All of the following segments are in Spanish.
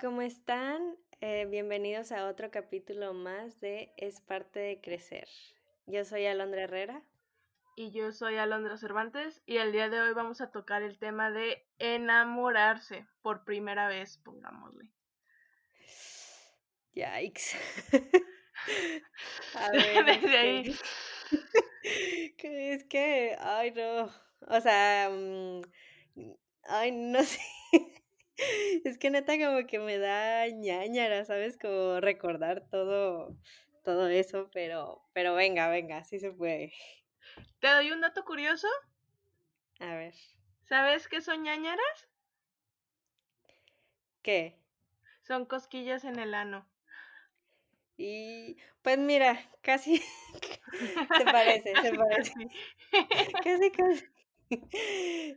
¿cómo están? Eh, bienvenidos a otro capítulo más de Es parte de crecer. Yo soy Alondra Herrera. Y yo soy Alondra Cervantes y el día de hoy vamos a tocar el tema de enamorarse por primera vez, pongámosle. Yikes. a ver, Desde ahí. es que, ay no, o sea, mm, ay, no sé. Es que neta como que me da ñáñara, ¿sabes? Como recordar todo, todo eso, pero, pero venga, venga, sí se puede. ¿Te doy un dato curioso? A ver, ¿Sabes qué son ñañaras? ¿qué? Son cosquillas en el ano. Y pues mira, casi se parece, se parece. Casi, casi.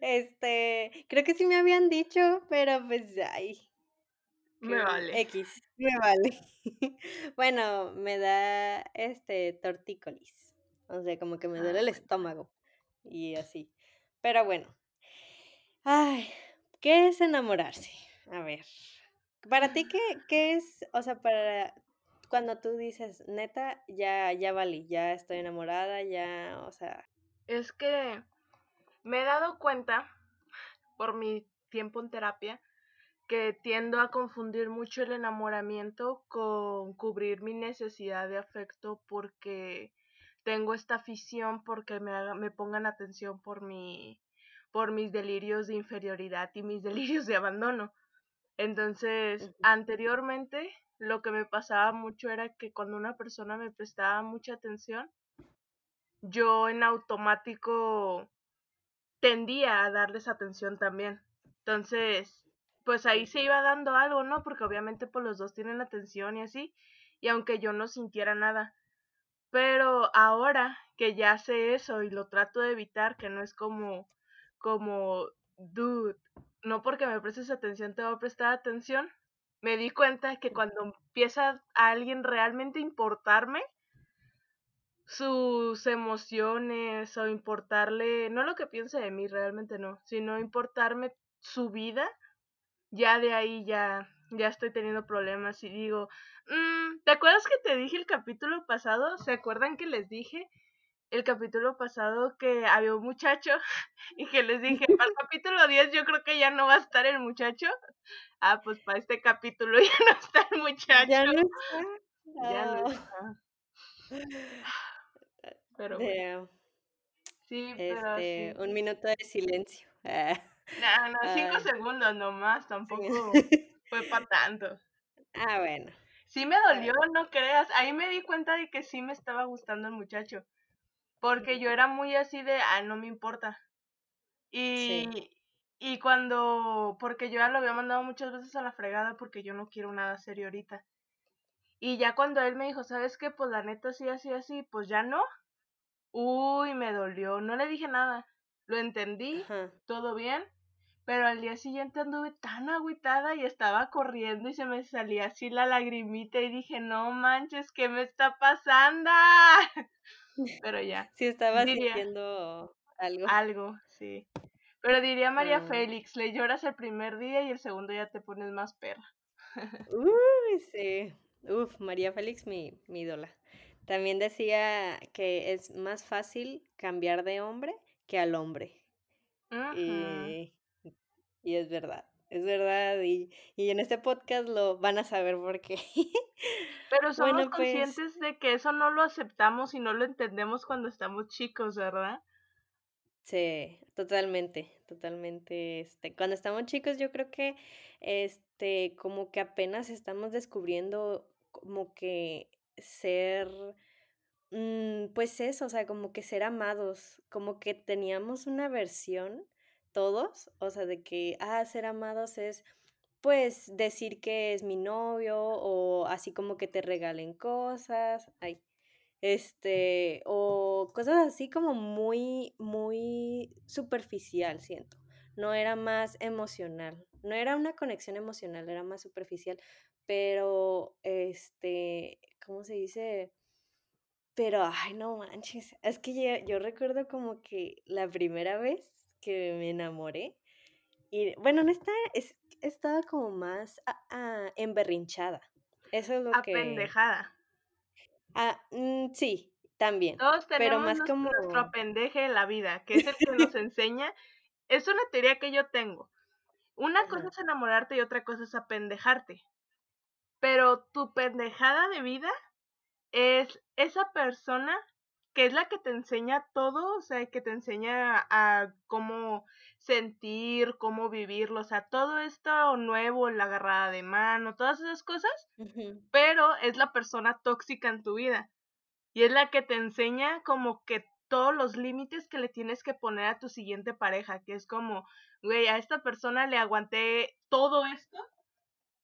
Este, creo que sí me habían dicho, pero pues, ay, Me vale. X, me vale. Bueno, me da, este, tortícolis. O sea, como que me Ah, duele el bueno. estómago y así. Pero bueno. Ay, ¿qué es enamorarse? A ver, para ti, ¿qué, qué es? O sea, para cuando tú dices, neta, ya, ya valí, ya estoy enamorada, ya, o sea, Es que me he dado cuenta por mi tiempo en terapia que tiendo a confundir mucho el enamoramiento con cubrir mi necesidad de afecto porque tengo esta afición porque me, haga- me pongan atención por mi por mis delirios de inferioridad y mis delirios de abandono. Entonces, anteriormente lo que me pasaba mucho era que cuando una persona me prestaba mucha atención, yo en automático tendía a darles atención también. Entonces, pues ahí se iba dando algo, ¿no? Porque obviamente pues los dos tienen atención y así, y aunque yo no sintiera nada. Pero ahora que ya sé eso y lo trato de evitar, que no es como, como, dude, no porque me prestes atención te voy a prestar atención, me di cuenta que cuando empieza a alguien realmente importarme, sus emociones o importarle, no lo que piense de mí, realmente no, sino importarme su vida, ya de ahí ya, ya estoy teniendo problemas y digo, "Mm, ¿te acuerdas que te dije el capítulo pasado? ¿Se acuerdan que les dije el capítulo pasado que había un muchacho y que les dije, para el capítulo 10 yo creo que ya no va a estar el muchacho? Ah, pues para este capítulo ya no está el muchacho, ya no está. ya no Ah, está, pero bueno, de, sí, pero este, sí. un minuto de silencio. Ah, No, no, cinco ay, segundos nomás, tampoco fue para tanto. Ah, bueno. Sí me ah, dolió, no creas. Ahí me di cuenta de que sí me estaba gustando el muchacho. Porque yo era muy así de, ah, no me importa. Sí. Y, y cuando, porque yo ya lo había mandado muchas veces a la fregada porque yo no quiero nada serio ahorita. Y ya cuando él me dijo, ¿sabes qué? Pues la neta sí, así, así, pues ya no. Uy, me dolió. No le dije nada. Lo entendí, Ajá. todo bien. Pero al día siguiente anduve tan agüitada y estaba corriendo y se me salía así la lagrimita y dije, no manches, ¿qué me está pasando? Pero ya, Sí estaba sintiendo algo. algo, sí. Pero diría María Ah, Félix, le lloras el primer día y el segundo ya te pones más perra. uy, sí. Uf, María Félix, mi, mi ídola. También decía que es más fácil cambiar de hombre que al hombre. Y, y es verdad, es verdad. Y, y en este podcast lo van a saber por qué. Pero somos Bueno, pues conscientes de que eso no lo aceptamos y no lo entendemos cuando estamos chicos, ¿verdad? Sí, totalmente, totalmente, este, cuando estamos chicos, yo creo que, este, como que apenas estamos descubriendo como que ser, mm, pues eso, o sea, como que ser amados, como que teníamos una versión todos, o sea, de que, ah, ser amados es, pues, decir que es mi novio o así como que te regalen cosas, ay, este, o cosas así como muy, muy superficial, siento. No era más emocional, no era una conexión emocional, era más superficial, pero, este, ¿cómo se dice? Pero, ay, no manches, es que yo, yo recuerdo como que la primera vez que me enamoré, y bueno, no está, es, he estado como más a- a- emberrinchada. Eso es lo que... Apendejada. Ah, mm, sí, también. Todos Pero tenemos más nues- como... nuestro apendeje en la vida, que es el que nos enseña. Es una teoría que yo tengo. Una cosa Ajá. es enamorarte y otra cosa es apendejarte. Pero tu pendejada de vida es esa persona que es la que te enseña todo, o sea, que te enseña a cómo sentir, cómo vivirlo, o sea, todo esto nuevo, la agarrada de mano, todas esas cosas, pero es la persona tóxica en tu vida. Y es la que te enseña como que todos los límites que le tienes que poner a tu siguiente pareja, que es como, güey, a esta persona le aguanté todo esto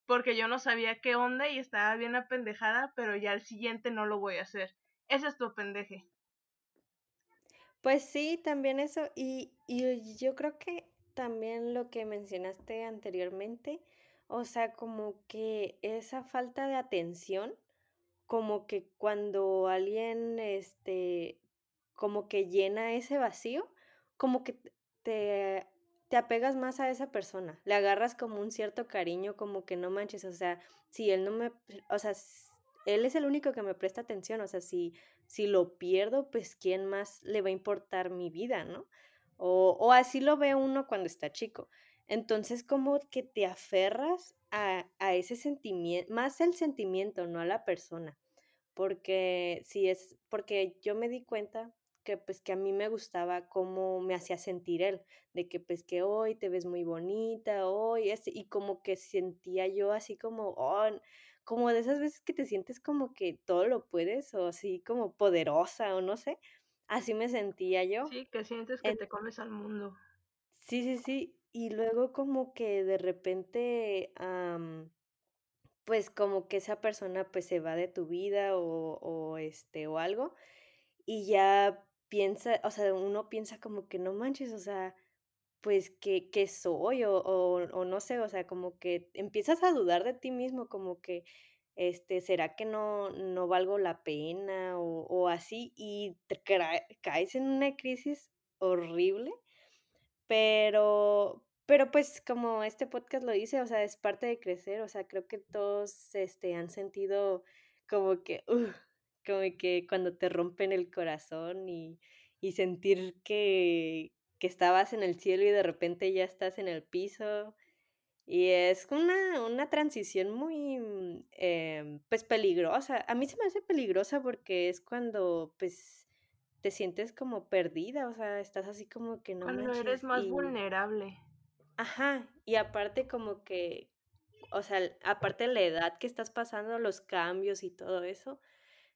porque yo no sabía qué onda y estaba bien apendejada, pero ya al siguiente no lo voy a hacer. Ese es tu apendeje. Pues sí, también eso. Y, y yo creo que también lo que mencionaste anteriormente, o sea, como que esa falta de atención, como que cuando alguien, este, como que llena ese vacío, como que te, te apegas más a esa persona, le agarras como un cierto cariño, como que no manches, o sea, si él no me, o sea, él es el único que me presta atención, o sea, si, si lo pierdo, pues quién más le va a importar mi vida, ¿no? O, o así lo ve uno cuando está chico. Entonces, como que te aferras a, a ese sentimiento, más el sentimiento, no a la persona. Porque si es, porque yo me di cuenta que pues que a mí me gustaba cómo me hacía sentir él, de que pues que hoy te ves muy bonita, hoy, este, y como que sentía yo así como, oh, como de esas veces que te sientes como que todo lo puedes, o así como poderosa, o no sé, así me sentía yo. Sí, que sientes que te comes al mundo. Sí, sí, sí. Y luego como que de repente, pues como que esa persona pues se va de tu vida o, o este o algo y ya piensa, o sea, uno piensa como que no manches, o sea, pues qué, qué soy o, o, o no sé, o sea, como que empiezas a dudar de ti mismo, como que, este, ¿será que no, no valgo la pena o, o así? Y te caes en una crisis horrible pero pero, pues, como este podcast lo dice, o sea, es parte de crecer, o sea, creo que todos, este, han sentido como que, uf, como que cuando te rompen el corazón y y sentir que que estabas en el cielo y de repente ya estás en el piso, y es una una transición muy, mm, em, pues, peligrosa. A mí se me hace peligrosa porque es cuando, pues, te sientes como perdida, o sea, estás así como que no Cuando eres más y vulnerable. Ajá, y aparte como que, o sea, aparte la edad que estás pasando, los cambios y todo eso,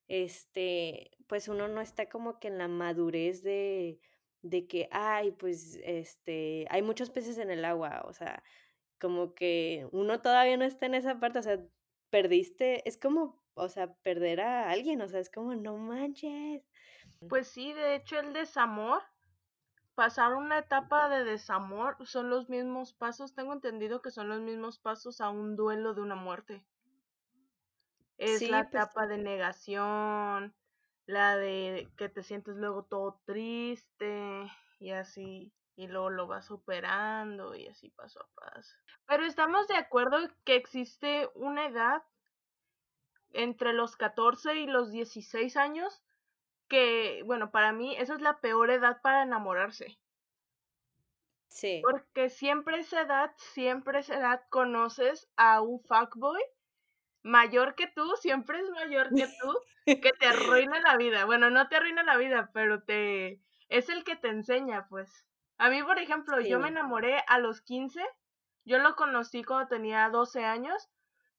este, pues uno no está como que en la madurez de, de que, ay, pues, este, hay muchos peces en el agua, o sea, como que uno todavía no está en esa parte, o sea, perdiste, es como, o sea, perder a alguien, o sea, es como, no manches. Pues sí, de hecho el desamor, pasar una etapa de desamor son los mismos pasos, tengo entendido que son los mismos pasos a un duelo de una muerte. Es la pues etapa de negación, la de que te sientes luego todo triste y así, y luego lo vas superando y así paso a paso. Pero estamos de acuerdo que existe una edad entre los 14 y los 16 años que, bueno, para mí esa es la peor edad para enamorarse. sí, Porque siempre esa edad, siempre esa edad conoces a un fuckboy mayor que tú, siempre es mayor que tú, que te arruina la vida. Bueno, no te arruina la vida, pero te es el que te enseña, pues. A mí, por ejemplo, yo me enamoré a los 15, yo lo conocí cuando tenía 12 años,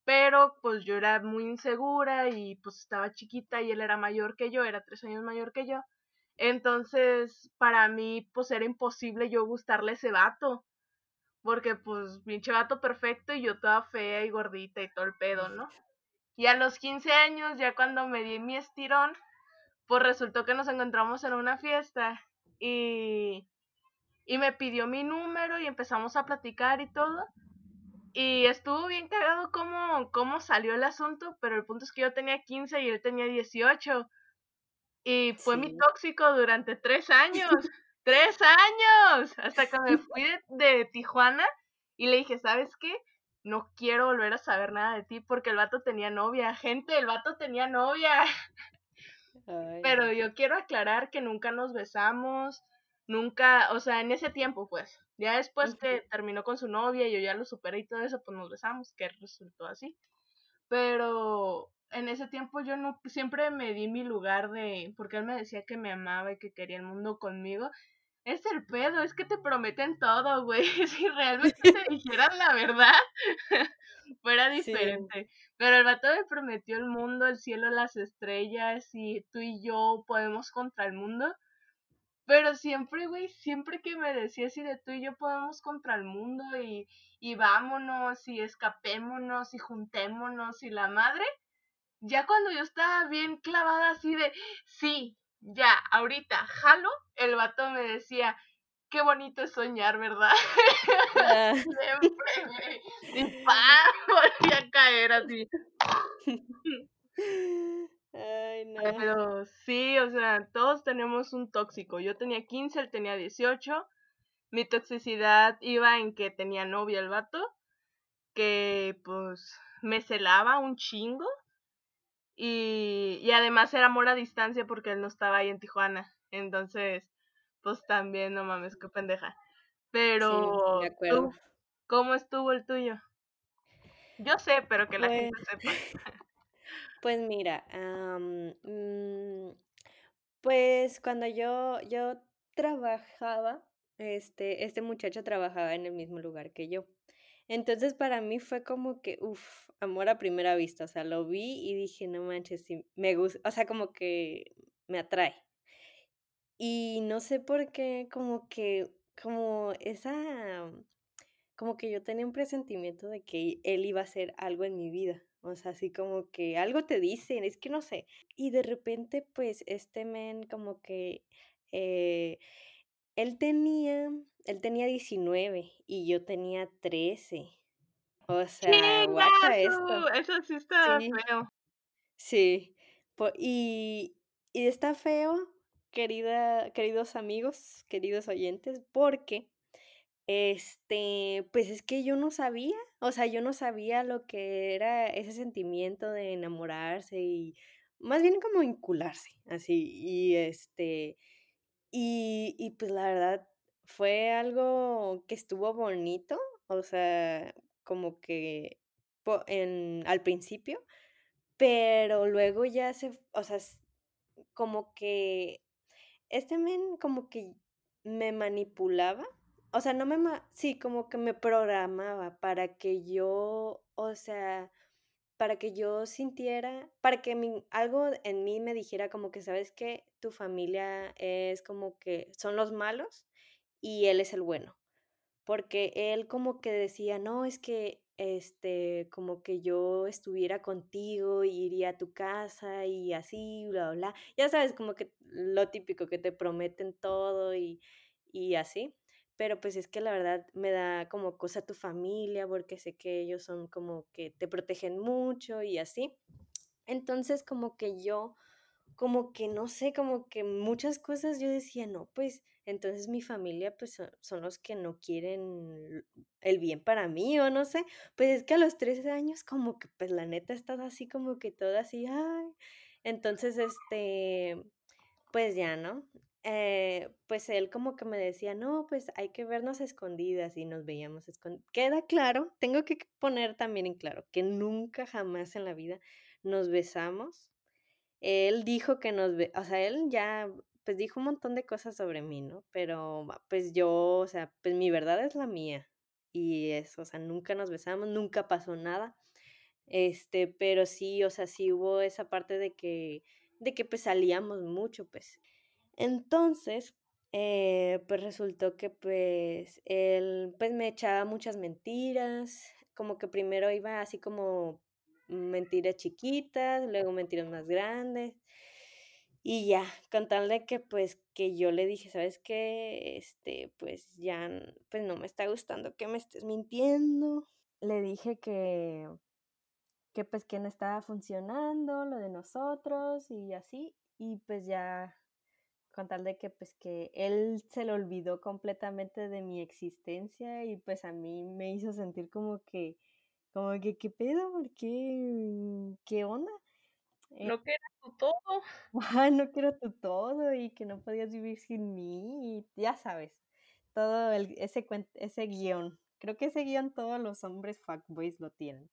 pero pues yo era muy insegura y pues estaba chiquita y él era mayor que yo, era tres años mayor que yo. Entonces, para mí, pues era imposible yo gustarle a ese vato. Porque, pues, pinche vato perfecto y yo toda fea y gordita y todo el pedo, ¿no? Y a los 15 años, ya cuando me di mi estirón, pues resultó que nos encontramos en una fiesta y, y me pidió mi número y empezamos a platicar y todo. Y estuvo bien cagado cómo, cómo salió el asunto, pero el punto es que yo tenía 15 y él tenía 18. Y fue mi tóxico durante tres años. ¡Tres años! Hasta que me fui de, de Tijuana y le dije, ¿sabes qué? no quiero volver a saber nada de ti porque el vato tenía novia. Gente, el vato tenía novia. Pero yo quiero aclarar que nunca nos besamos, nunca, o sea, en ese tiempo, pues. Ya después que terminó con su novia y yo ya lo superé y todo eso, pues nos besamos, que resultó así. Pero en ese tiempo yo no siempre me di mi lugar de porque él me decía que me amaba y que quería el mundo conmigo. Es el pedo, es que te prometen todo, güey. Si realmente te dijeran la verdad, fuera diferente. Pero el vato me prometió el mundo, el cielo, las estrellas y tú y yo podemos contra el mundo. Pero siempre, güey, siempre que me decía así de tú y yo podemos contra el mundo y, y vámonos y escapémonos y juntémonos y la madre, ya cuando yo estaba bien clavada así de, sí, ya, ahorita, jalo, el vato me decía, qué bonito es soñar, ¿verdad? Ah. Siempre, güey. Y pa, volví a caer así. Ay, no. Pero sí, o sea, todos tenemos un tóxico. Yo tenía 15, él tenía 18. Mi toxicidad iba en que tenía novia el vato, que pues me celaba un chingo. Y, y además era amor a distancia porque él no estaba ahí en Tijuana. Entonces, pues también, no mames, qué pendeja. Pero, ¿tú, ¿cómo estuvo el tuyo? Yo sé, pero que la gente pues sepa. Pues mira, mm, pues cuando yo, yo trabajaba, este, este muchacho trabajaba en el mismo lugar que yo. Entonces para mí fue como que, uff, amor a primera vista, o sea, lo vi y dije, no manches, me gusta, o sea, como que me atrae. Y no sé por qué, como que, como esa, como que yo tenía un presentimiento de que él iba a hacer algo en mi vida. O sea, así como que algo te dicen, es que no sé. Y de repente, pues, este men como que, eh, él tenía, él tenía 19 y yo tenía 13. O sea, guacha esto. Eso sí está feo. Sí. y, y está feo, querida, queridos amigos, queridos oyentes, porque este, pues es que yo no sabía, o sea, yo no sabía lo que era ese sentimiento de enamorarse y más bien como vincularse, así, y este, y, y pues la verdad fue algo que estuvo bonito, o sea, como que en, al principio, pero luego ya se, o sea, como que este men como que me manipulaba o sea, no me sí, como que me programaba para que yo, o sea, para que yo sintiera, para que mi algo en mí me dijera como que, ¿sabes qué? Tu familia es como que son los malos y él es el bueno. Porque él como que decía: "No, es que, este, como que yo estuviera contigo, iría a tu casa y así, bla, bla". Ya sabes, como que lo típico, que te prometen todo y y así pero pues es que la verdad me da como cosa tu familia, porque sé que ellos son como que te protegen mucho y así. Entonces como que yo, como que no sé, como que muchas cosas yo decía, no, pues entonces mi familia pues son, los que no quieren el bien para mí o no sé, pues es que a los 13 años como que pues la neta estás así como que toda así, ay, entonces este, pues ya, ¿no? Eh, pues él como que me decía, no, pues hay que vernos escondidas y nos veíamos escondidas. Queda claro, tengo que poner también en claro que nunca jamás en la vida nos besamos. Él dijo que nos, o sea, él ya, pues dijo un montón de cosas sobre mí, ¿no? Pero pues yo, o sea, pues mi verdad es la mía. Y eso, o sea, nunca nos besamos, nunca pasó nada. Este, pero sí, o sea, sí hubo esa parte de que, de que pues salíamos mucho, pues. Entonces, eh, pues resultó que pues él pues me echaba muchas mentiras, como que primero iba así como mentiras chiquitas, luego mentiras más grandes. Y ya, con tal de que pues que yo le dije, ¿sabes qué? Este, pues ya, pues no me está gustando que me estés mintiendo. Le dije que, que pues que no estaba funcionando lo de nosotros y así. Y pues ya con tal de que pues que él se le olvidó completamente de mi existencia y pues a mí me hizo sentir como que como que, ¿qué pedo? ¿Por qué? ¿Qué onda? Eh, No que era tu todo. Ay, no quiero tu todo y que no podías vivir sin mí, y ya sabes, todo el, ese, ese guion. Creo que ese guion todos los hombres fuckboys lo tienen.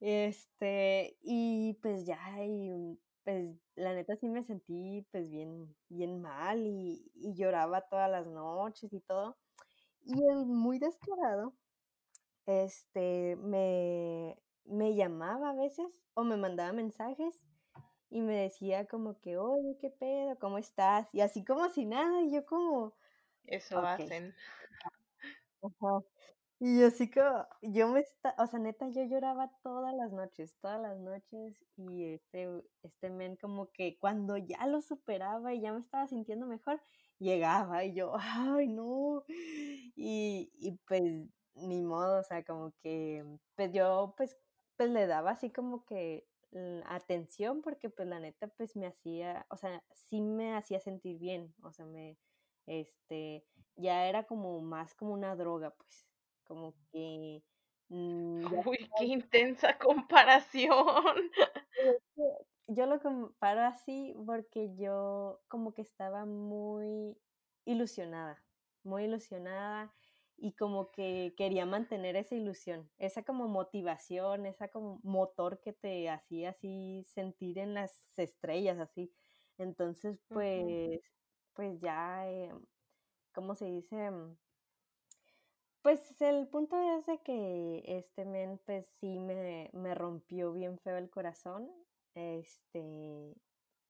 Este, y pues ya, y mm, pues la neta sí me sentí pues bien, bien mal y, y lloraba todas las noches y todo. Y el muy descarado, este, me, me llamaba a veces o me mandaba mensajes y me decía como que, oye, ¿qué pedo? ¿Cómo estás? Y así como si nada, y yo como, Eso hacen. ajá. Y así como, yo me está, o sea, neta, yo lloraba todas las noches, todas las noches, y este, este men como que cuando ya lo superaba y ya me estaba sintiendo mejor, llegaba y yo, ay, no, y, y pues ni modo, o sea, como que, pues yo, pues, pues le daba así como que atención, porque pues la neta, pues me hacía, o sea, sí me hacía sentir bien, o sea, me, este, ya era como más como una droga, pues como que mm, ya Uy, qué intensa comparación. yo lo comparo así porque yo como que estaba muy ilusionada, muy ilusionada y como que quería mantener esa ilusión, esa como motivación, esa como motor que te hacía así sentir en las estrellas, así. Entonces, pues, pues ya, eh, ¿cómo se dice? Pues el punto es de que este men, pues sí me, me rompió bien feo el corazón. Este,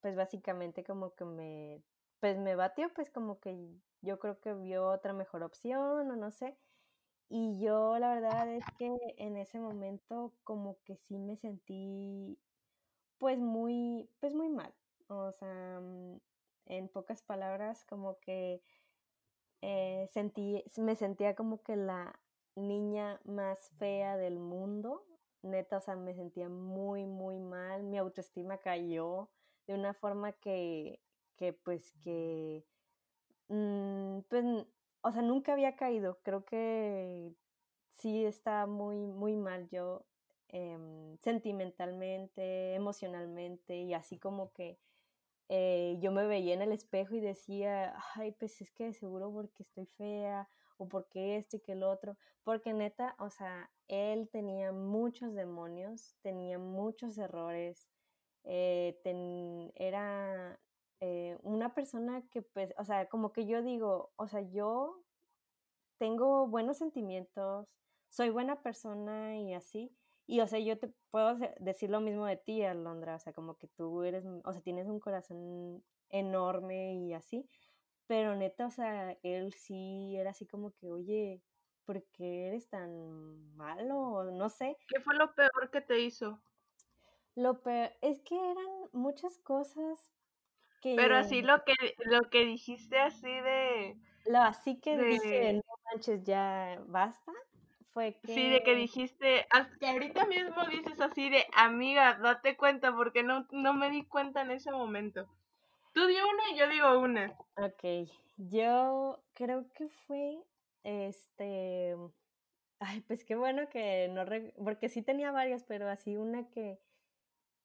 pues básicamente como que me, pues me batió, pues como que yo creo que vio otra mejor opción o no sé. Y yo la verdad es que en ese momento como que sí me sentí pues muy, pues muy mal. O sea, mm, en pocas palabras como que eh, sentí, me sentía como que la niña más fea del mundo. Neta, o sea, me sentía muy, muy mal. Mi autoestima cayó de una forma que, que pues, que, pues, n- o sea, nunca había caído. Creo que sí está muy, muy mal yo em, sentimentalmente, emocionalmente y así como que eh, yo me veía en el espejo y decía, ay, pues es que seguro porque estoy fea o porque esto y que el otro, porque neta, o sea, él tenía muchos demonios, tenía muchos errores, eh, ten- era eh, una persona que pues, o sea, como que yo digo, o sea, yo tengo buenos sentimientos, soy buena persona y así. Y, o sea, yo te puedo decir lo mismo de ti, Alondra, o sea, como que tú eres, o sea, tienes un corazón enorme y así, pero neta, o sea, él sí era así como que, oye, ¿por qué eres tan malo? No sé. ¿Qué fue lo peor que te hizo? Lo peor es que eran muchas cosas Pero así lo que lo que dijiste así de lo así que dije, no de manches, ya basta, fue sí, que de que dijiste, hasta ahorita mismo dices así de, amiga, date cuenta porque no no me di cuenta en ese momento. Tú di una y yo digo una. Ok, yo creo que fue, este, ay, pues qué bueno que no, re- porque sí tenía varias, pero así una que,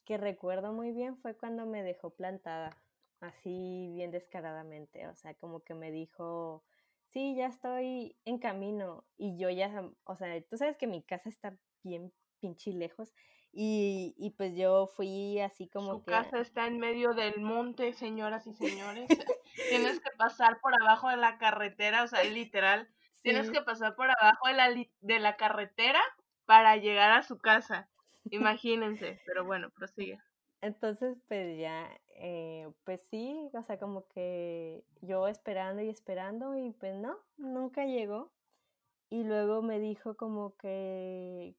que recuerdo muy bien fue cuando me dejó plantada, así bien descaradamente, o sea, como que me dijo, sí, ya estoy en camino, y yo ya, o sea, tú sabes que mi casa está bien pinche lejos, y, y pues yo fui así como Su que, casa está en medio del monte, señoras y señores. Tienes que pasar por abajo de la carretera, o sea, literal, tienes que pasar por abajo de la, de la carretera para llegar a su casa. Imagínense, pero bueno, prosigue. Entonces, pues ya, eh, pues sí, o sea, como que yo esperando y esperando y pues no, nunca llegó. Y luego me dijo como que,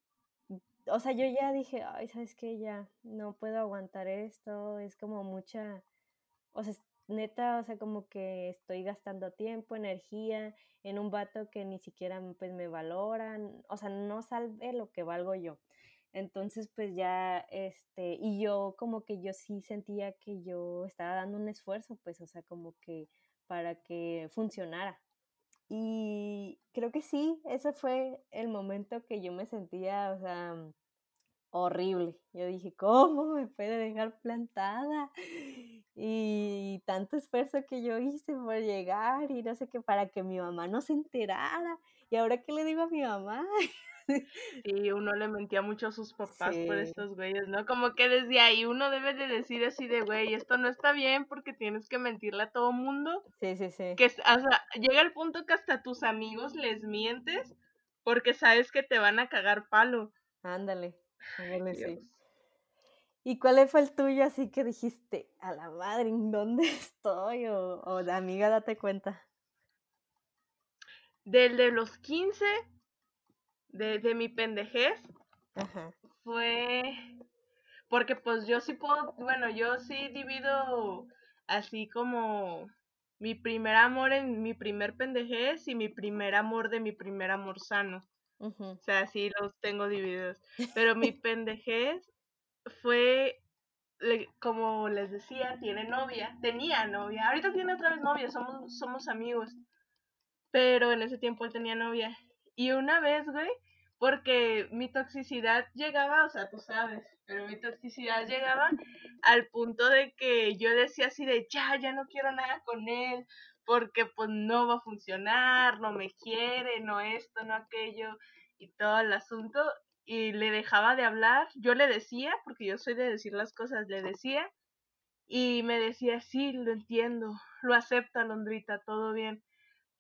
o sea, yo ya dije, ay, ¿sabes qué? Ya no puedo aguantar esto, es como mucha, o sea, neta, o sea, como que estoy gastando tiempo, energía en un vato que ni siquiera pues me valoran, o sea, no sabe lo que valgo yo. Entonces, pues ya, este, y yo como que yo sí sentía que yo estaba dando un esfuerzo, pues, o sea, como que para que funcionara. Y creo que sí, ese fue el momento que yo me sentía, o sea, horrible. Yo dije, ¿cómo me puede dejar plantada? Y tanto esfuerzo que yo hice por llegar y no sé qué, para que mi mamá no se enterara. ¿Y ahora qué le digo a mi mamá? Sí, uno le mentía mucho a sus papás por estos güeyes, ¿no? Como que desde ahí uno debe de decir así de, güey, esto no está bien porque tienes que mentirle a todo mundo. sí, sí, sí. Que, es- o sea, llega el punto que hasta tus amigos les mientes porque sabes que te van a cagar palo. Ándale, ándale, sí. ¿Y cuál fue el tuyo así que dijiste, a la madre, ¿en dónde estoy? O, o amiga, date cuenta. Del de los 15, de, de mi pendejez, Ajá. fue porque pues yo sí puedo, bueno, yo sí divido así como mi primer amor en mi primer pendejez y mi primer amor de mi primer amor sano. O sea, sí los tengo divididos. Pero mi pendejez fue, le- como les decía, tiene novia, tenía novia, ahorita tiene otra vez novia, somos, somos amigos. Pero en ese tiempo él tenía novia. Y una vez, güey, porque mi toxicidad llegaba, o sea, tú sabes, pero mi toxicidad llegaba al punto de que yo decía así de, ya, ya no quiero nada con él, porque pues no va a funcionar, no me quiere, no esto, no aquello, y todo el asunto, y le dejaba de hablar, yo le decía, porque yo soy de decir las cosas, le decía, y me decía, sí, lo entiendo, lo acepta, Londrita, todo bien.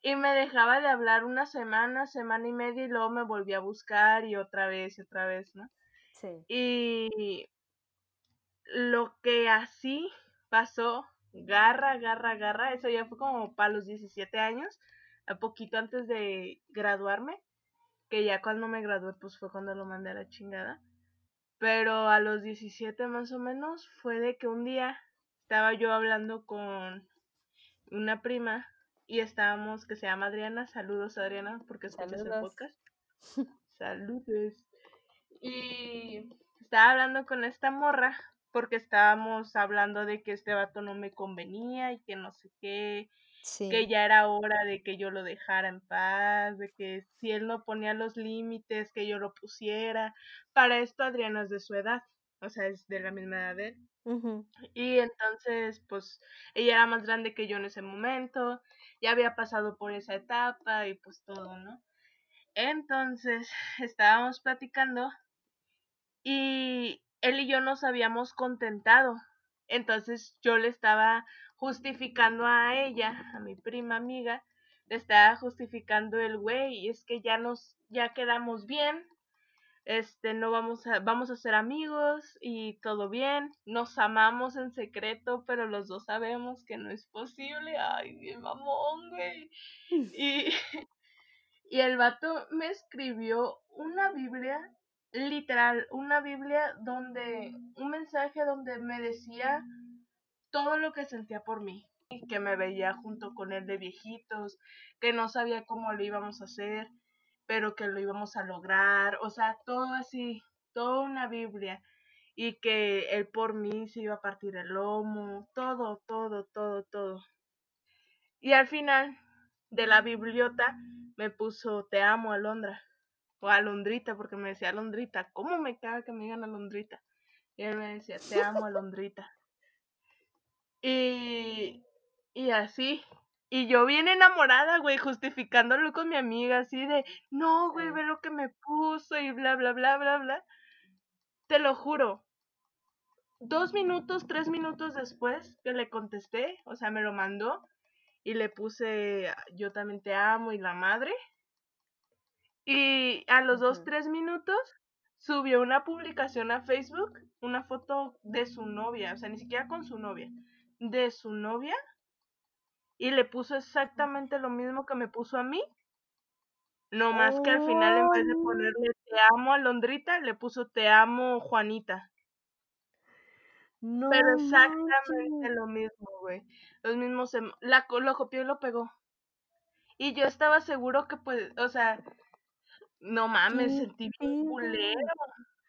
Y me dejaba de hablar una semana, semana y media, y luego me volvía a buscar y otra vez y otra vez, ¿no? Sí. Y lo que así pasó, garra, garra, garra, eso ya fue como para los 17 años, a poquito antes de graduarme, que ya cuando me gradué pues fue cuando lo mandé a la chingada. Pero a los 17 más o menos fue de que un día estaba yo hablando con una prima y estábamos, que se llama Adriana, saludos Adriana, porque escuchas el Saludos. podcast. Saludos. Y estaba hablando con esta morra porque estábamos hablando de que este vato no me convenía y que no sé qué, Sí. que ya era hora de que yo lo dejara en paz, de que si él no ponía los límites, que yo lo pusiera. Para esto Adriana es de su edad, o sea, es de la misma edad de él. Y entonces, pues, ella era más grande que yo en ese momento, ya había pasado por esa etapa y pues todo, ¿no? Entonces, estábamos platicando y él y yo nos habíamos contentado. Entonces, yo le estaba justificando a ella, a mi prima amiga, le estaba justificando el güey, es que ya nos, ya quedamos bien, este, no vamos a, vamos a ser amigos y todo bien, nos amamos en secreto, pero los dos sabemos que no es posible, ay, mi mamón, güey. Y, y el vato me escribió una Biblia, literal, una Biblia donde, un mensaje donde me decía todo lo que sentía por mí, que me veía junto con él de viejitos, que no sabía cómo lo íbamos a hacer, pero que lo íbamos a lograr, o sea, todo así, toda una Biblia, y que él por mí se iba a partir el lomo, todo, todo, todo, todo. Y al final de la bibliota me puso te amo Alondra, o Alondrita, porque me decía Alondrita, ¿cómo me caga que me digan Alondrita? Y él me decía te amo Alondrita. Y, y así. Y yo bien enamorada, güey, justificándolo con mi amiga, así de, no, güey, ve lo que me puso y bla, bla, bla, bla, bla. Te lo juro. Dos minutos, tres minutos después que le contesté, o sea, me lo mandó y le puse, yo también te amo y la madre. Y a los dos, tres minutos subió una publicación a Facebook, una foto de su novia, o sea, ni siquiera con su novia, de su novia y le puso exactamente lo mismo que me puso a mí. No más que al final en vez de Oh, ponerle te amo Alondrita, le puso te amo Juanita. no Pero exactamente manches. lo mismo, güey. Los mismos, em- la, lo copió y lo pegó. Y yo estaba seguro que pues, o sea, no mames, ¿Qué sentí bien pedo? culero.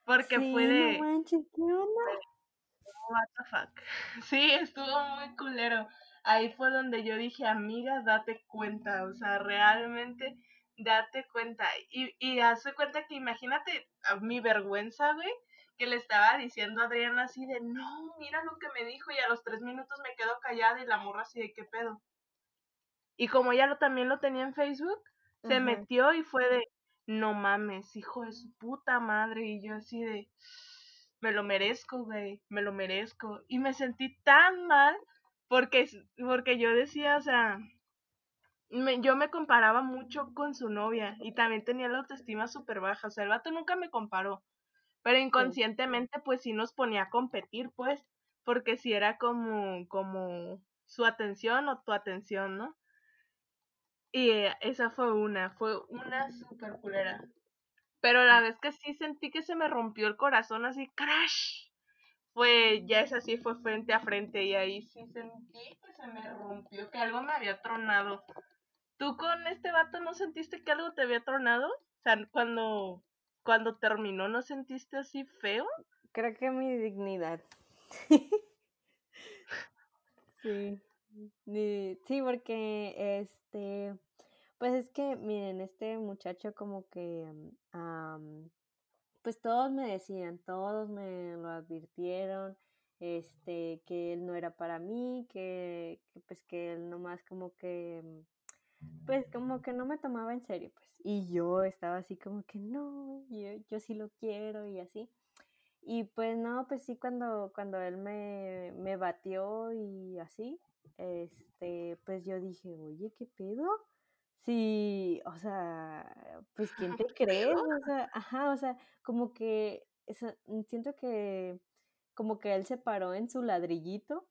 Porque fue Sí, no de, manches, ¿qué onda? what the fuck. Sí, estuvo muy culero. Ahí fue donde yo dije, amiga, date cuenta, o sea, realmente date cuenta. Y, y hace cuenta que imagínate mi vergüenza, güey, que le estaba diciendo a Adriana así de, no, mira lo que me dijo y a los tres minutos me quedo callada y la morra así de, ¿qué pedo? Y como ella lo, también lo tenía en Facebook, se metió y fue de, no mames, hijo de su puta madre. Y yo así de, me lo merezco, güey, me lo merezco. Y me sentí tan mal porque, porque yo decía, o sea, yo me comparaba mucho con su novia y también tenía la autoestima súper baja. O sea, el vato nunca me comparó. Pero inconscientemente, pues sí nos ponía a competir, pues, porque si era como, como su atención o tu atención, ¿no? Y eh, esa fue una, fue una super culera. Pero la vez que sí sentí que se me rompió el corazón así, crash. Fue, ya es así, fue frente a frente y ahí sí sentí que se me rompió, que algo me había tronado. ¿Tú con este vato no sentiste que algo te había tronado? O sea, cuando, cuando terminó, ¿no sentiste así feo? Creo que mi dignidad. sí. Sí, porque este, pues es que, miren, este muchacho como que, pues todos me decían, todos me lo advirtieron, este, que él no era para mí, que, pues que él nomás como que, pues como que no me tomaba en serio, pues. Y yo estaba así como que no, yo, yo sí lo quiero y así. Y pues no, pues sí, cuando, cuando él me, me batió y así, este, pues yo dije, oye, ¿qué pedo? Sí, o sea, pues ¿quién te crees? O sea, ajá, o sea, como que mm, siento que como que él se paró en su ladrillito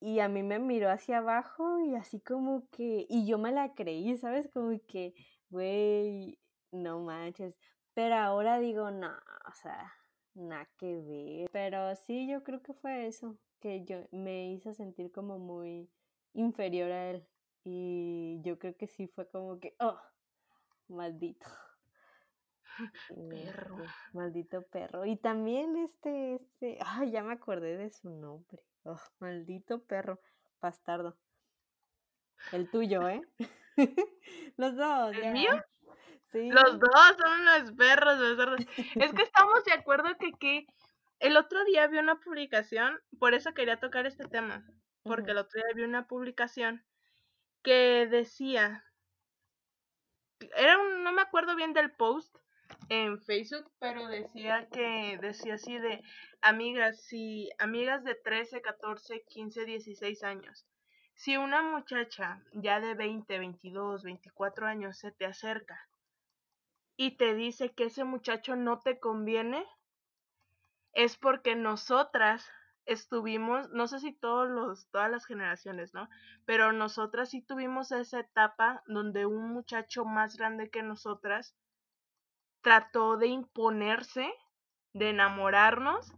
y a mí me miró hacia abajo y así como que, y yo me la creí, ¿sabes? Como que, güey, no manches. Pero ahora digo, no, o sea, nada que ver. Pero sí, yo creo que fue eso, que yo me hizo sentir como muy inferior a él. Y yo creo que sí fue como que, oh, maldito. Perro. Este, maldito perro. Y también este, este, ay, ya me acordé de su nombre. Oh, maldito perro, bastardo. El tuyo, ¿eh? los dos. ¿El mío? Sí. Los dos son los perros, Es que estamos de acuerdo que, que el otro día vi una publicación, por eso quería tocar este tema, porque el otro día vi una publicación que decía, era un, no me acuerdo bien del post en Facebook, pero decía que decía así de amigas, si amigas de 13, 14, 15, 16 años. Si una muchacha ya de 20, 22, 24 años se te acerca y te dice que ese muchacho no te conviene, es porque nosotras estuvimos, no sé si todos los, todas las generaciones, ¿no? Pero nosotras sí tuvimos esa etapa donde un muchacho más grande que nosotras trató de imponerse, de enamorarnos,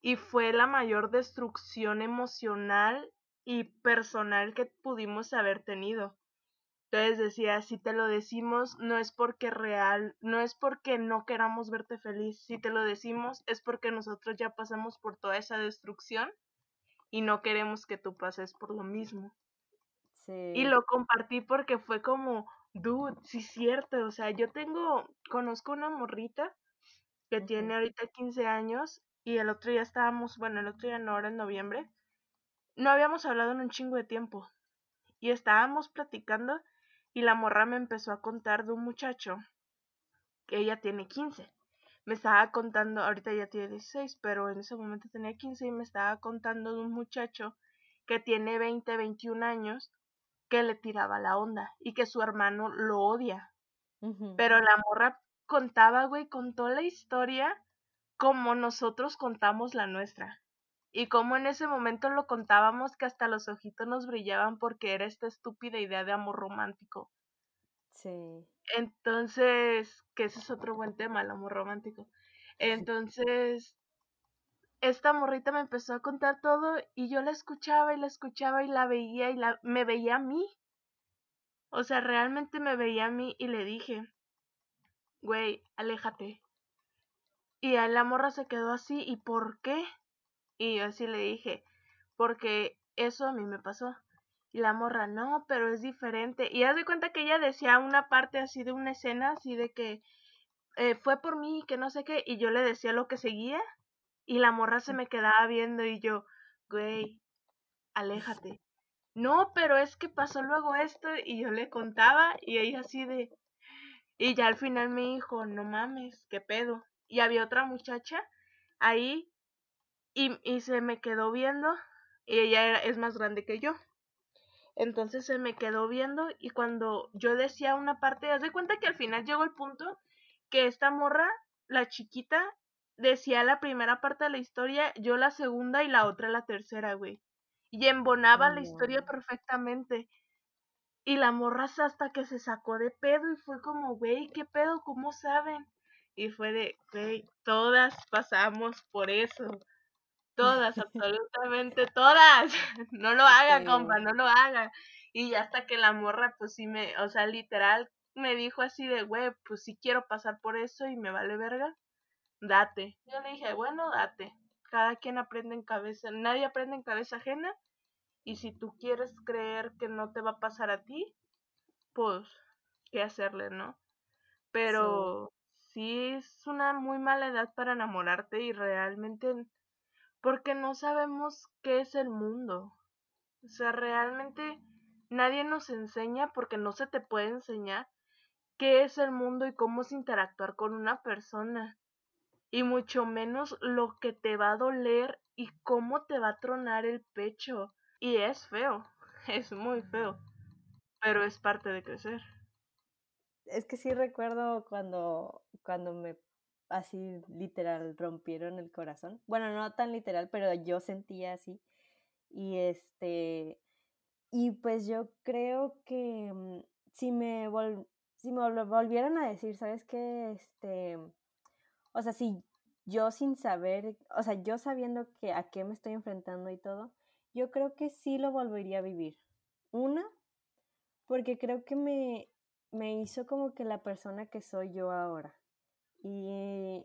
y fue la mayor destrucción emocional y personal que pudimos haber tenido. Entonces decía, si te lo decimos no es porque real, no es porque no queramos verte feliz, si te lo decimos es porque nosotros ya pasamos por toda esa destrucción y no queremos que tú pases por lo mismo. Sí. Y lo compartí porque fue como, dude, sí es cierto, o sea, yo tengo, conozco una morrita que tiene ahorita 15 años y el otro día estábamos, bueno, el otro día no, ahora en noviembre, no habíamos hablado en un chingo de tiempo y estábamos platicando y la morra me empezó a contar de un muchacho que ella tiene 15. Me estaba contando, ahorita ya tiene 16, pero en ese momento tenía 15 y me estaba contando de un muchacho que tiene 20, 21 años que le tiraba la onda y que su hermano lo odia. Pero la morra contaba, güey, contó la historia como nosotros contamos la nuestra. Y como en ese momento lo contábamos que hasta los ojitos nos brillaban porque era esta estúpida idea de amor romántico. Sí. Entonces, que ese es otro buen tema, el amor romántico. Entonces, esta morrita me empezó a contar todo y yo la escuchaba y la escuchaba y la veía y la, me veía a mí. O sea, realmente me veía a mí y le dije, güey, aléjate. Y la morra se quedó así, ¿y por qué? Y yo así le dije, porque eso a mí me pasó. Y la morra, no, pero es diferente. Y haz de cuenta que ella decía una parte así de una escena, así de que eh, fue por mí, que no sé qué, y yo le decía lo que seguía, y la morra se me quedaba viendo y yo, güey, aléjate. No, pero es que pasó luego esto, y yo le contaba, y ella así de... Y ya al final me dijo, no mames, qué pedo. Y había otra muchacha ahí, y, y se me quedó viendo, y ella era, es más grande que yo. Entonces se me quedó viendo y cuando yo decía una parte, haz de cuenta que al final llegó el punto que esta morra, la chiquita, decía la primera parte de la historia, yo la segunda y la otra la tercera, güey. Y embonaba la historia perfectamente. Y la morra hasta que se sacó de pedo y fue como, güey, ¿qué pedo? ¿Cómo saben? Y fue de, güey, todas pasamos por eso. Todas, absolutamente todas. No lo haga, compa, no lo haga. Y ya hasta que la morra, pues sí me, o sea, literal, me dijo así de, güey, pues sí quiero pasar por eso y me vale verga, date. Yo le dije, bueno, date. Cada quien aprende en cabeza, nadie aprende en cabeza ajena. Y si tú quieres creer que no te va a pasar a ti, pues, ¿qué hacerle, no? Pero sí es una muy mala edad para enamorarte y realmente porque no sabemos qué es el mundo. O sea, realmente nadie nos enseña porque no se te puede enseñar qué es el mundo y cómo es interactuar con una persona. Y mucho menos lo que te va a doler y cómo te va a tronar el pecho. Y es feo, es muy feo, pero es parte de crecer. Es que sí recuerdo cuando, cuando me así literal rompieron el corazón. Bueno, no tan literal, pero yo sentía así. Y este, y pues yo creo que mm, si me, si me volvieran a decir, ¿sabes qué? Este, o sea, si yo sin saber, o sea, yo sabiendo que a qué me estoy enfrentando y todo, yo creo que sí lo volvería a vivir. Una, porque creo que me, me hizo como que la persona que soy yo ahora. Y,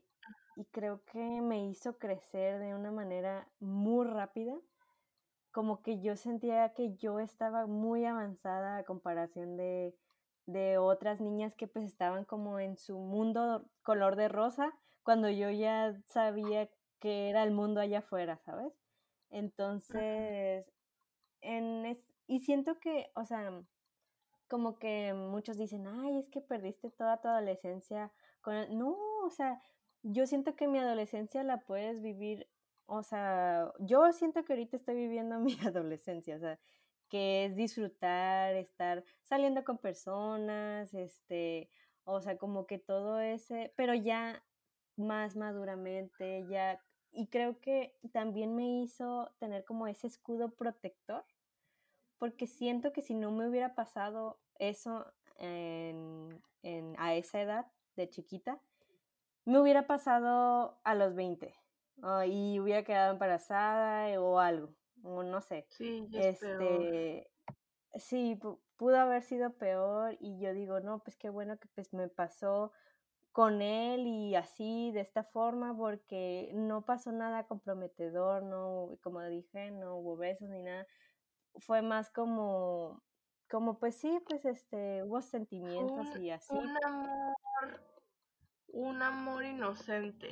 y creo que me hizo crecer de una manera muy rápida. Como que yo sentía que yo estaba muy avanzada a comparación de, de otras niñas que pues estaban como en su mundo color de rosa, cuando yo ya sabía que era el mundo allá afuera, ¿sabes? Entonces, en y siento que, o sea, como que muchos dicen, ay, es que perdiste toda tu adolescencia no, o sea, yo siento que mi adolescencia la puedes vivir, o sea, yo siento que ahorita estoy viviendo mi adolescencia, o sea, que es disfrutar, estar saliendo con personas, este, o sea, como que todo ese, pero ya más maduramente, ya, y creo que también me hizo tener como ese escudo protector, porque siento que si no me hubiera pasado eso en, en, a esa edad, de chiquita, me hubiera pasado a los 20 y hubiera quedado embarazada eh, o algo, o no sé. Sí, este, sí, pudo haber sido peor y yo digo, no, pues qué bueno que pues me pasó con él y así, de esta forma, porque no pasó nada comprometedor, no, como dije, no hubo besos ni nada. Fue más como, como pues sí, pues este, hubo sentimientos y así. Un amor un amor inocente.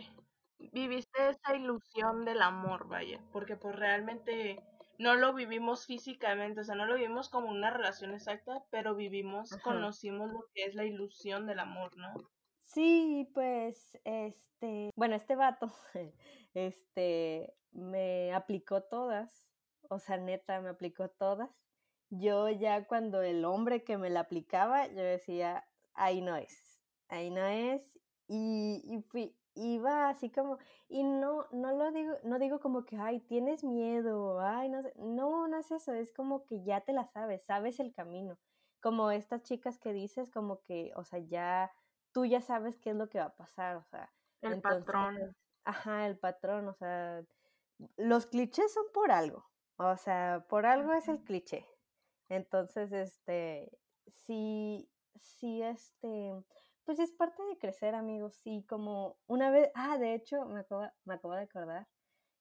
Viviste esa ilusión del amor, vaya, porque pues realmente no lo vivimos físicamente, o sea, no lo vivimos como una relación exacta, pero vivimos, conocimos lo que es la ilusión del amor, ¿no? Sí, pues, este, bueno, este vato, este, me aplicó todas, o sea, neta, me aplicó todas. Yo ya cuando el hombre que me la aplicaba, yo decía, ahí no es, ahí no es, y, y fui, iba así como, y no, no lo digo, no digo como que, ay, tienes miedo, ay, no sé, no, no es eso, es como que ya te la sabes, sabes el camino, como estas chicas que dices, como que, o sea, ya, tú ya sabes qué es lo que va a pasar, o sea. El patrón. Ajá, el patrón, o sea, los clichés son por algo, o sea, por algo es el cliché. Entonces, este, sí, sí, este, pues es parte de crecer, amigos. Sí, como una vez, ah, de hecho, me acabo, me acabo de acordar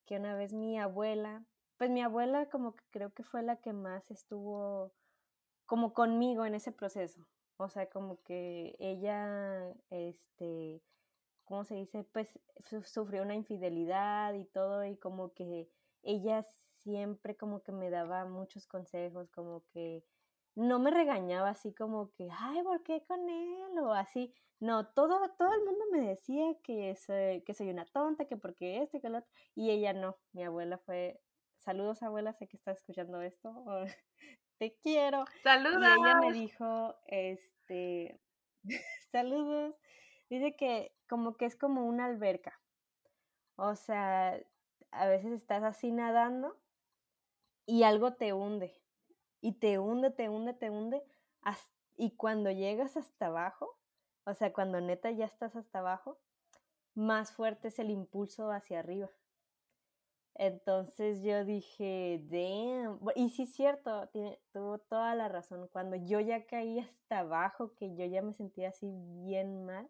que una vez mi abuela pues mi abuela como que creo que fue la que más estuvo como conmigo en ese proceso. O sea, como que ella, este, ¿cómo se dice? Pues sufrió una infidelidad y todo y como que ella siempre como que me daba muchos consejos, como que no me regañaba así como que, ay, ¿por qué con él? O así. No, todo, todo el mundo me decía que soy, que soy una tonta, que porque este, que lo otro. Y ella no. Mi abuela fue, saludos abuela, sé que estás escuchando esto. Te quiero. Saludos. Y ella me dijo, este, saludos. Dice que como que es como una alberca. O sea, a veces estás así nadando y algo te hunde. Y te hunde, te hunde, te hunde. Y cuando llegas hasta abajo, o sea, cuando neta ya estás hasta abajo, más fuerte es el impulso hacia arriba. Entonces yo dije, damn. Y sí es cierto, tuvo toda la razón. Cuando yo ya caí hasta abajo, que yo ya me sentía así bien mal,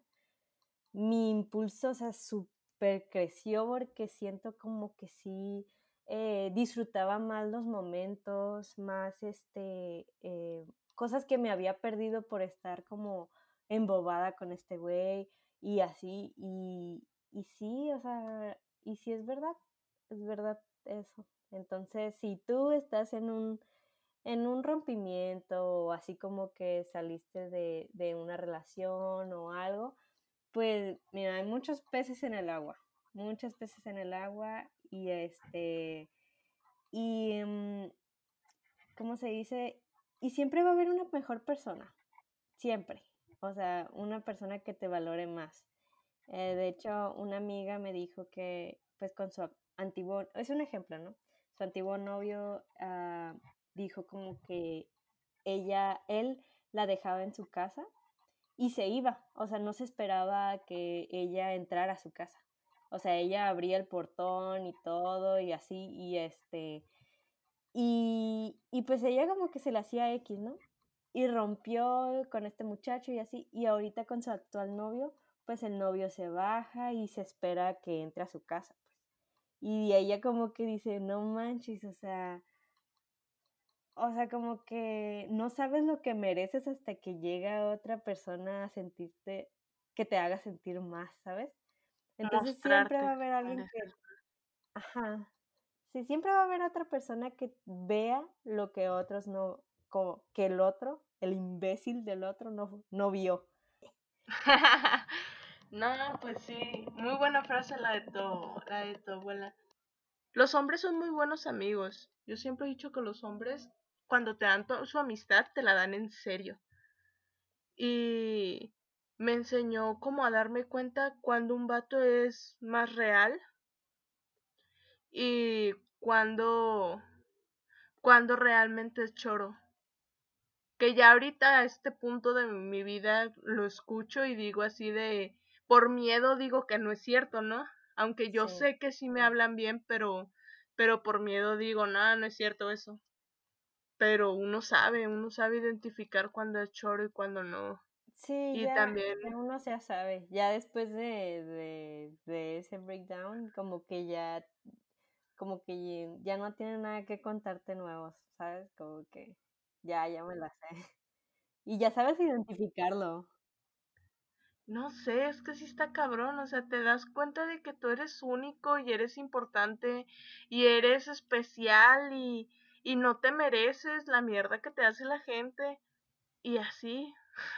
mi impulso, o sea, súper creció porque siento como que sí eh, disfrutaba más los momentos, más este, eh, cosas que me había perdido por estar como embobada con este güey y así, y, y sí, o sea, y sí es verdad, es verdad eso. Entonces, si tú estás en un, en un rompimiento o así como que saliste de, de una relación o algo, pues mira, hay muchos peces en el agua, muchos peces en el agua y este, y, mm, ¿cómo se dice? Y siempre va a haber una mejor persona, siempre, o sea, una persona que te valore más. Eh, de hecho, una amiga me dijo que, pues con su antiguo, es un ejemplo, ¿no? Su antiguo novio uh, dijo como que ella, él la dejaba en su casa y se iba, o sea, no se esperaba que ella entrara a su casa. O sea, ella abría el portón y todo y así, y este, y, y pues ella como que se la hacía X, ¿no? Y rompió con este muchacho y así, y ahorita con su actual novio, pues el novio se baja y se espera que entre a su casa, pues. Y ella como que dice, no manches, o sea, o sea, como que no sabes lo que mereces hasta que llega otra persona a sentirte, que te haga sentir más, ¿sabes? Entonces siempre va a haber alguien que... Ajá. Sí, siempre va a haber otra persona que vea lo que otros no, como que el otro, el imbécil del otro no, no vio. no, pues sí, muy buena frase la de tu, la de tu abuela. Los hombres son muy buenos amigos. Yo siempre he dicho que los hombres, cuando te dan su amistad, te la dan en serio. Y me enseñó como a darme cuenta cuando un vato es más real y cuando cuando realmente es choro. Que ya ahorita a este punto de mi vida lo escucho y digo así de por miedo digo que no es cierto, ¿no? Aunque yo sé que sí me hablan bien, pero pero por miedo digo, nada, no es cierto eso. Pero uno sabe, uno sabe identificar cuando es choro y cuando no. Sí, y ya, también... uno ya sabe, ya después de, de, de, ese breakdown, como que ya, como que ya no tiene nada que contarte nuevos, ¿sabes? Como que ya, ya me la sé. Y ya sabes identificarlo. No sé, es que sí está cabrón, o sea, te das cuenta de que tú eres único y eres importante y eres especial y, y no te mereces la mierda que te hace la gente y así,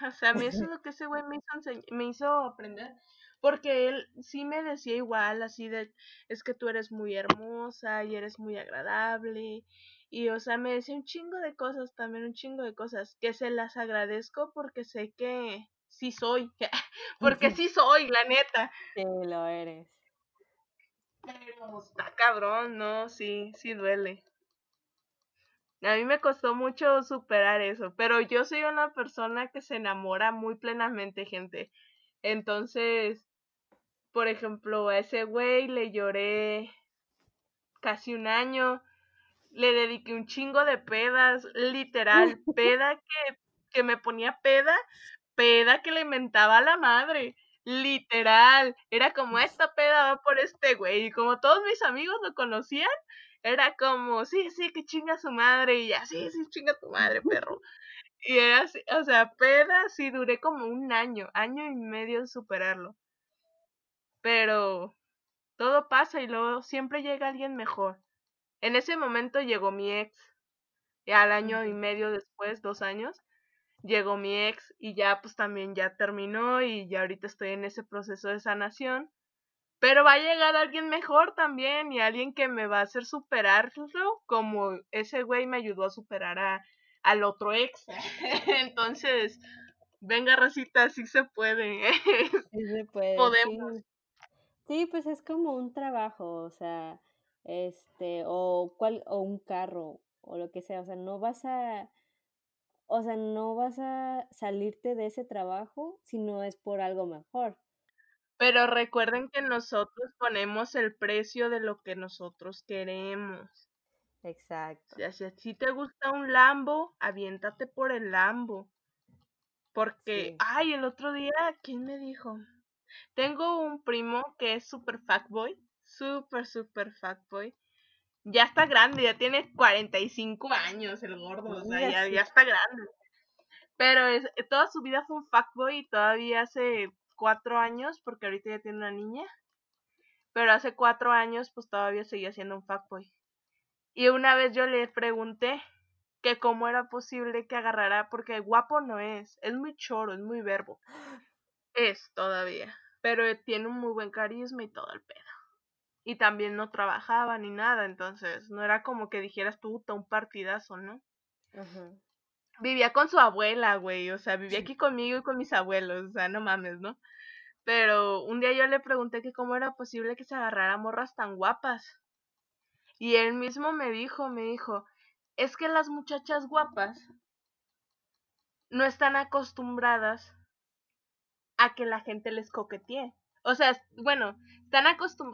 O sea, a mí eso es lo que ese güey me hizo, me hizo aprender. Porque él sí me decía igual, así de, es que tú eres muy hermosa y eres muy agradable. Y, o sea, me decía un chingo de cosas, también un chingo de cosas, que se las agradezco porque sé que sí soy. porque sí soy, la neta. Sí, lo eres. Pero está cabrón, ¿no? Sí, sí duele. A mí me costó mucho superar eso, pero yo soy una persona que se enamora muy plenamente, gente. Entonces, por ejemplo, a ese güey le lloré casi un año, le dediqué un chingo de pedas, literal, peda que, que me ponía peda, peda que le mentaba a la madre, literal, era como esta peda va por este güey, y como todos mis amigos lo conocían, era como, sí, sí, que chinga su madre, y ya, sí, sí, chinga tu madre, perro. Y era así, o sea, peda, sí, duré como un año, año y medio en superarlo. Pero todo pasa y luego siempre llega alguien mejor. En ese momento llegó mi ex, y al año y medio después, dos años, llegó mi ex y ya pues también ya terminó y ya ahorita estoy en ese proceso de sanación. Pero va a llegar alguien mejor también y alguien que me va a hacer superarlo como ese güey me ayudó a superar a, al otro ex. Entonces, venga Rosita, sí se puede. Sí se puede. Podemos. Sí. pues es como un trabajo, o sea, este, o cual, o un carro, o lo que sea, o sea, no vas a, o sea, no vas a salirte de ese trabajo si no es por algo mejor. Pero recuerden que nosotros ponemos el precio de lo que nosotros queremos. Exacto. O sea, si te gusta un Lambo, aviéntate por el Lambo. Porque, ay, el otro día, ¿quién me dijo? Tengo un primo que es super fuckboy, super, super fuckboy. Ya está grande, ya tiene 45 años el gordo, o sea, ya, ya está grande. Pero es, toda su vida fue un fuckboy y todavía hace cuatro años, porque ahorita ya tiene una niña, pero hace cuatro años pues todavía seguía siendo un fuckboy. Y una vez yo le pregunté que cómo era posible que agarrara, porque guapo no es, es muy choro, es muy verbo. Es todavía, pero tiene un muy buen carisma y todo el pedo. Y también no trabajaba ni nada, entonces no era como que dijeras tú, un partidazo, ¿no? Vivía con su abuela, güey, o sea, vivía aquí conmigo y con mis abuelos, o sea, no mames, ¿no? Pero un día yo le pregunté que cómo era posible que se agarrara morras tan guapas. Y él mismo me dijo, me dijo, es que las muchachas guapas no están acostumbradas a que la gente les coquetee. O sea, bueno, están,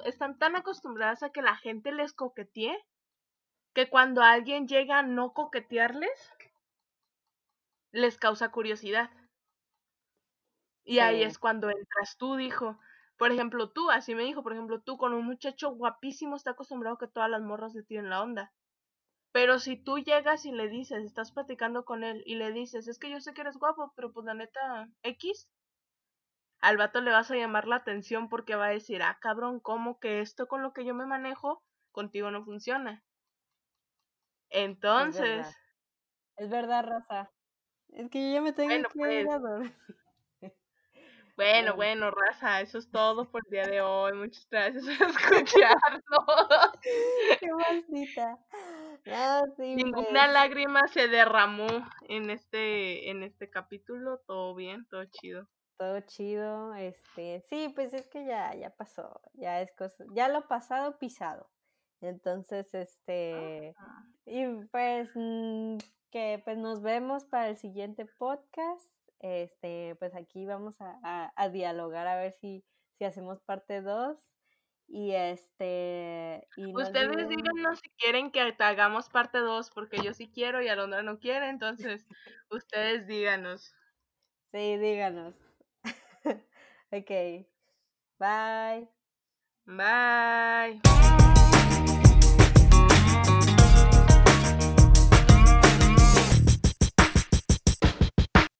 están tan acostumbradas a que la gente les coquetee que cuando alguien llega a no coquetearles, les causa curiosidad. Y ahí es cuando entras tú, dijo. Por ejemplo, tú, así me dijo, por ejemplo, tú con un muchacho guapísimo está acostumbrado que todas las morras le tiren la onda. Pero si tú llegas y le dices, estás platicando con él y le dices, es que yo sé que eres guapo, pero pues la neta, X, al vato le vas a llamar la atención porque va a decir, ah, cabrón, ¿cómo que esto con lo que yo me manejo contigo no funciona? Entonces... Es verdad, raza. Es que yo ya me tengo que ir a pues. Bueno, bueno, raza, eso es todo por el día de hoy. Muchas gracias por escucharnos. Qué maldita. Ah, Ninguna pues. lágrima se derramó en este, en este capítulo. Todo bien, todo chido. Todo chido. Este, sí, pues es que ya, ya pasó. Ya es cosa, ya lo pasado, pisado. Entonces, este, y pues mm, que pues nos vemos para el siguiente podcast este, pues aquí vamos a, dialogar a ver si, si hacemos parte 2. Y este. Y Ustedes díganos si quieren que hagamos parte 2, porque yo sí quiero y Alondra no quiere, entonces ustedes díganos. Sí, díganos. ok. Bye. Bye.